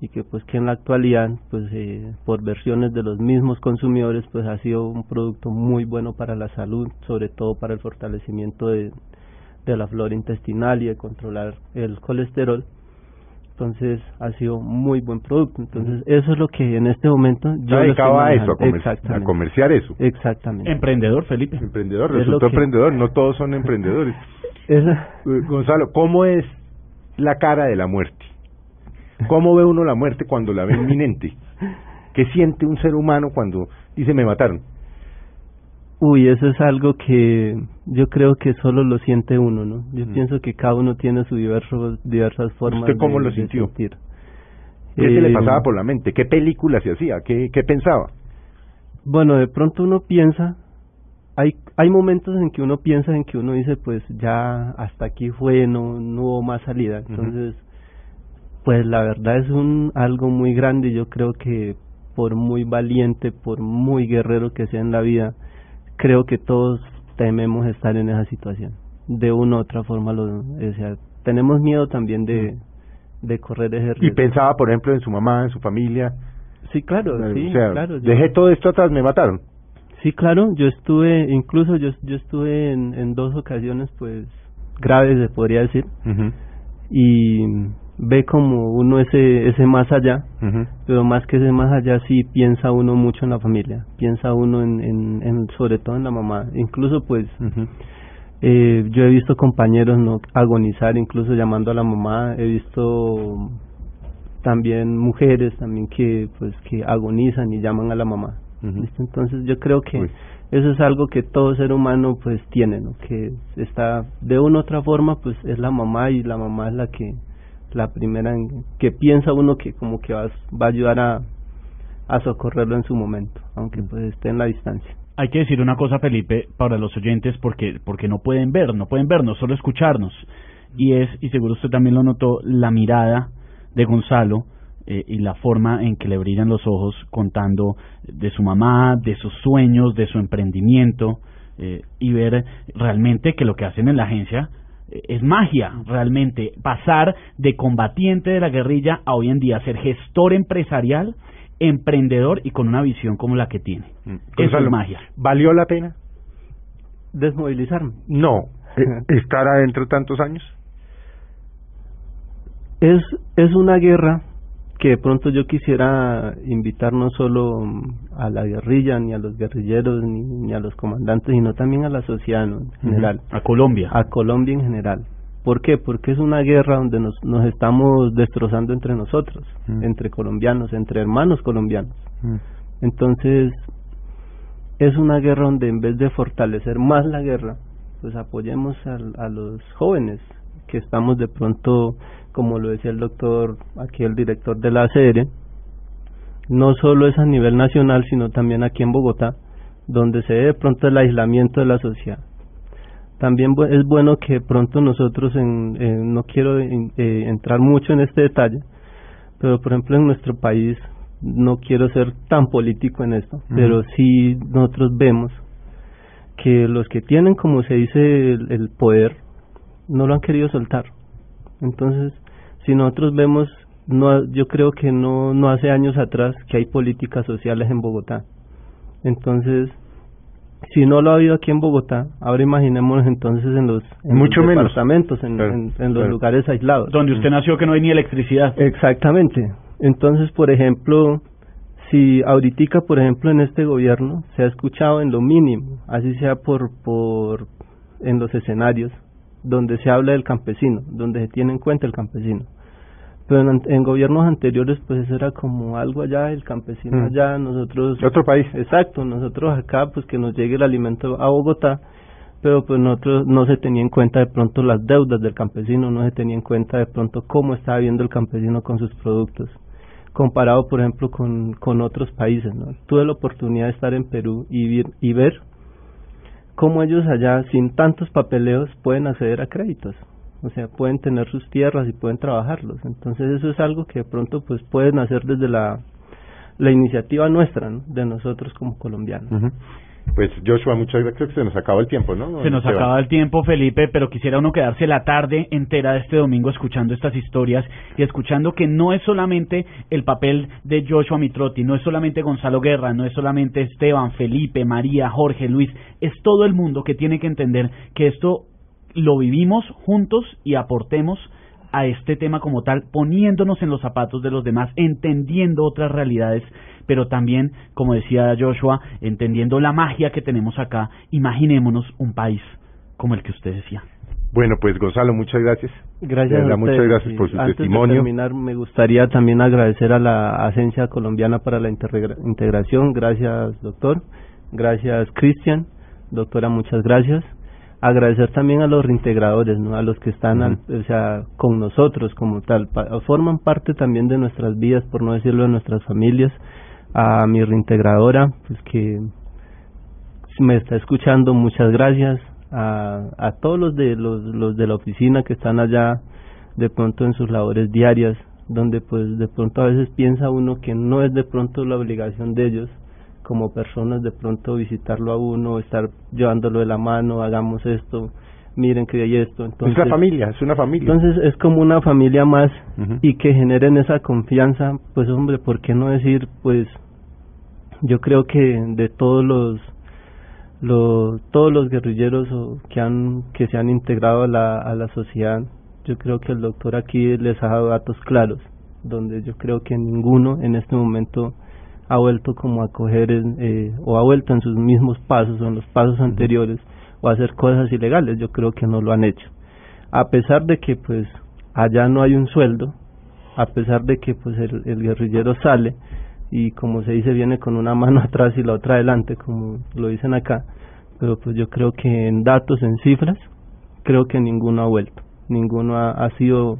Speaker 5: y que pues que en la actualidad pues eh, por versiones de los mismos consumidores pues ha sido un producto muy bueno para la salud sobre todo para el fortalecimiento de, de la flora intestinal y de controlar el colesterol entonces ha sido muy buen producto entonces eso es lo que en este momento yo
Speaker 2: dedicado
Speaker 5: estoy
Speaker 2: a eso, a,
Speaker 5: manejando.
Speaker 2: comer- a comerciar eso.
Speaker 5: exactamente
Speaker 3: Emprendedor, Felipe.
Speaker 2: Emprendedor, resultó
Speaker 5: que-
Speaker 2: emprendedor, no todos son emprendedores. [laughs]
Speaker 5: Esa-
Speaker 2: Eh, Gonzalo, ¿cómo es la cara de la muerte? ¿Cómo ve uno la muerte cuando la ve inminente? [laughs] ¿Qué siente un ser humano cuando dice me mataron?
Speaker 5: Uy, eso es algo que yo creo que solo lo siente uno, ¿no? Yo
Speaker 2: Mm.
Speaker 5: pienso que cada uno tiene sus diversos, diversas formas
Speaker 2: ¿Usted cómo
Speaker 5: de,
Speaker 2: lo sintió?
Speaker 5: sentir.
Speaker 2: ¿Qué se le
Speaker 5: Eh,
Speaker 2: pasaba por la mente? ¿Qué película se hacía? ¿Qué, qué pensaba?
Speaker 5: Bueno, de pronto uno piensa, hay hay momentos en que uno piensa en que uno dice, pues ya hasta aquí fue, no, no hubo más salida. Entonces, pues la verdad es un algo muy grande. y Yo creo que por muy valiente, por muy guerrero que sea en la vida, creo que todos tememos estar en esa situación. De una u otra forma, lo, o sea, tenemos miedo también de, de correr ese
Speaker 2: Y
Speaker 5: riesgo.
Speaker 2: pensaba, por ejemplo, en su mamá, en su familia.
Speaker 5: Sí, claro, sí,
Speaker 2: o sea,
Speaker 5: claro. yo-
Speaker 2: dejé todo esto atrás, me mataron.
Speaker 5: Sí, claro, yo estuve, incluso yo, yo estuve en, en dos ocasiones, pues, graves, se podría decir, y ve como uno ese, ese más allá, pero más que ese más allá sí piensa uno mucho en la familia, piensa uno en, en, en sobre todo en la mamá, incluso pues, eh, yo he visto compañeros no agonizar, incluso llamando a la mamá, he visto también mujeres también que pues que agonizan y llaman a la mamá. ¿listo? Entonces yo creo que eso es algo que todo ser humano pues tiene, ¿no? Que está de una u otra forma pues es la mamá y la mamá es la que la primera en, que piensa uno que como que va, va a ayudar a, a socorrerlo en su momento, aunque pues esté en la distancia.
Speaker 3: Hay que decir una cosa, Felipe, para los oyentes, porque, porque no pueden ver, no pueden vernos, solo escucharnos. Y es, y seguro usted también lo notó, la mirada de Gonzalo eh, y la forma en que le brillan los ojos contando de su mamá, de sus sueños, de su emprendimiento, eh, y ver realmente que lo que hacen en la agencia es magia, realmente. Pasar de combatiente de la guerrilla a hoy en día ser gestor empresarial emprendedor y con una visión como la que tiene.
Speaker 2: Mm.
Speaker 3: Eso
Speaker 2: Gonzalo,
Speaker 3: es magia.
Speaker 2: ¿Valió la pena?
Speaker 5: Desmovilizarme.
Speaker 2: No. [laughs] Eh, ¿Estar adentro tantos años?
Speaker 5: Es, es una guerra que de pronto yo quisiera invitar no solo mm, a la guerrilla, ni a los guerrilleros, ni, ni a los comandantes, sino también a la sociedad ¿no? en general.
Speaker 3: A Colombia.
Speaker 5: A Colombia en general. ¿Por qué? Porque es una guerra donde nos, nos estamos destrozando entre nosotros, entre colombianos, entre hermanos colombianos. Entonces, es una guerra donde en vez de fortalecer más la guerra, pues apoyemos al- a, los jóvenes que estamos de pronto, como lo decía el doctor, aquí el director de la ACR, no solo es a nivel nacional, sino también aquí en Bogotá, donde se ve de pronto el aislamiento de la sociedad. También es bueno que pronto nosotros, en, en- no quiero eh, entrar mucho en este detalle, pero por ejemplo en nuestro país, no quiero ser tan político en esto, pero sí nosotros vemos que los que tienen, como se dice, el, el poder, no lo han querido soltar. Entonces, si nosotros vemos, no, yo creo que no, no hace años atrás que hay políticas sociales en Bogotá. Entonces, si no lo ha habido aquí en Bogotá, ahora imaginémonos entonces en los, en
Speaker 2: Mucho
Speaker 5: los
Speaker 2: menos.
Speaker 5: departamentos, en,
Speaker 2: Claro,
Speaker 5: en, en los
Speaker 2: claro.
Speaker 5: lugares aislados.
Speaker 3: Donde usted nació que no hay ni electricidad.
Speaker 5: Exactamente. Entonces, por ejemplo, si ahorita, por ejemplo, en este gobierno se ha escuchado en lo mínimo, así sea por, por en los escenarios, donde se habla del campesino, donde se tiene en cuenta el campesino. Pero en, en gobiernos anteriores, pues eso era como algo allá, el campesino
Speaker 2: Mm.
Speaker 5: allá, nosotros...
Speaker 2: Otro país.
Speaker 5: Exacto, nosotros acá, pues que nos llegue el alimento a Bogotá, pero pues nosotros no se tenía en cuenta de pronto las deudas del campesino, no se tenía en cuenta de pronto cómo estaba viendo el campesino con sus productos, comparado por ejemplo con, con otros países. ¿no? Tuve la oportunidad de estar en Perú y, vir- y ver cómo ellos allá, sin tantos papeleos, pueden acceder a créditos. O sea, pueden tener sus tierras y pueden trabajarlos. Entonces eso es algo que de pronto pues pueden hacer desde la, la iniciativa nuestra, de nosotros como colombianos.
Speaker 2: Pues Joshua, muchas gracias. Creo que se nos acaba el tiempo, ¿no?
Speaker 3: Se nos
Speaker 2: Esteban?
Speaker 3: acaba el tiempo, Felipe, pero quisiera uno quedarse la tarde entera de este domingo escuchando estas historias y escuchando que no es solamente el papel de Joshua Mitrotti, no es solamente Gonzalo Guerra, no es solamente Esteban, Felipe, María, Jorge, Luis, es todo el mundo que tiene que entender que esto lo vivimos juntos y aportemos a este tema como tal, poniéndonos en los zapatos de los demás, entendiendo otras realidades, pero también, como decía Joshua, entendiendo la magia que tenemos acá, imaginémonos un país como el que usted decía.
Speaker 2: Bueno, pues Gonzalo, muchas gracias.
Speaker 5: Gracias.
Speaker 2: De verdad,
Speaker 5: a
Speaker 2: muchas gracias por su
Speaker 5: antes
Speaker 2: testimonio.
Speaker 5: De terminar, me gustaría también agradecer a la Agencia Colombiana para la Integra- Integración. Gracias, doctor. Gracias, Cristian. Doctora, muchas gracias. Agradecer también a los reintegradores, ¿no? a los que están al- o sea, con nosotros como tal. Pa- forman parte también de nuestras vidas, por no decirlo, de nuestras familias. A mi reintegradora, pues que me está escuchando, muchas gracias. A, a todos los de los, los de la oficina que están allá de pronto en sus labores diarias, donde pues de pronto a veces piensa uno que no es de pronto la obligación de ellos como personas de pronto visitarlo a uno, estar llevándolo de la mano, hagamos esto, miren que hay esto. Entonces,
Speaker 2: es la familia, es una familia.
Speaker 5: entonces es como una familia más y que generen esa confianza, pues hombre, ¿por qué no decir, pues yo creo que de todos los los todos los guerrilleros que han que se han integrado a la a la sociedad, yo creo que el doctor aquí les ha dado datos claros, donde yo creo que ninguno en este momento ha vuelto como a coger eh, o ha vuelto en sus mismos pasos o en los pasos anteriores o a hacer cosas ilegales, yo creo que no lo han hecho. A pesar de que pues allá no hay un sueldo, a pesar de que pues el, el guerrillero sale y como se dice viene con una mano [laughs] atrás y la otra adelante como lo dicen acá pero pues yo creo que en datos en cifras creo que ninguno ha vuelto. Ninguno ha, ha sido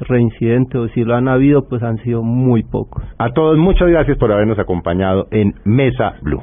Speaker 5: reincidente o si lo han habido pues han sido muy pocos
Speaker 2: A todos muchas gracias por habernos acompañado en Mesa Blue.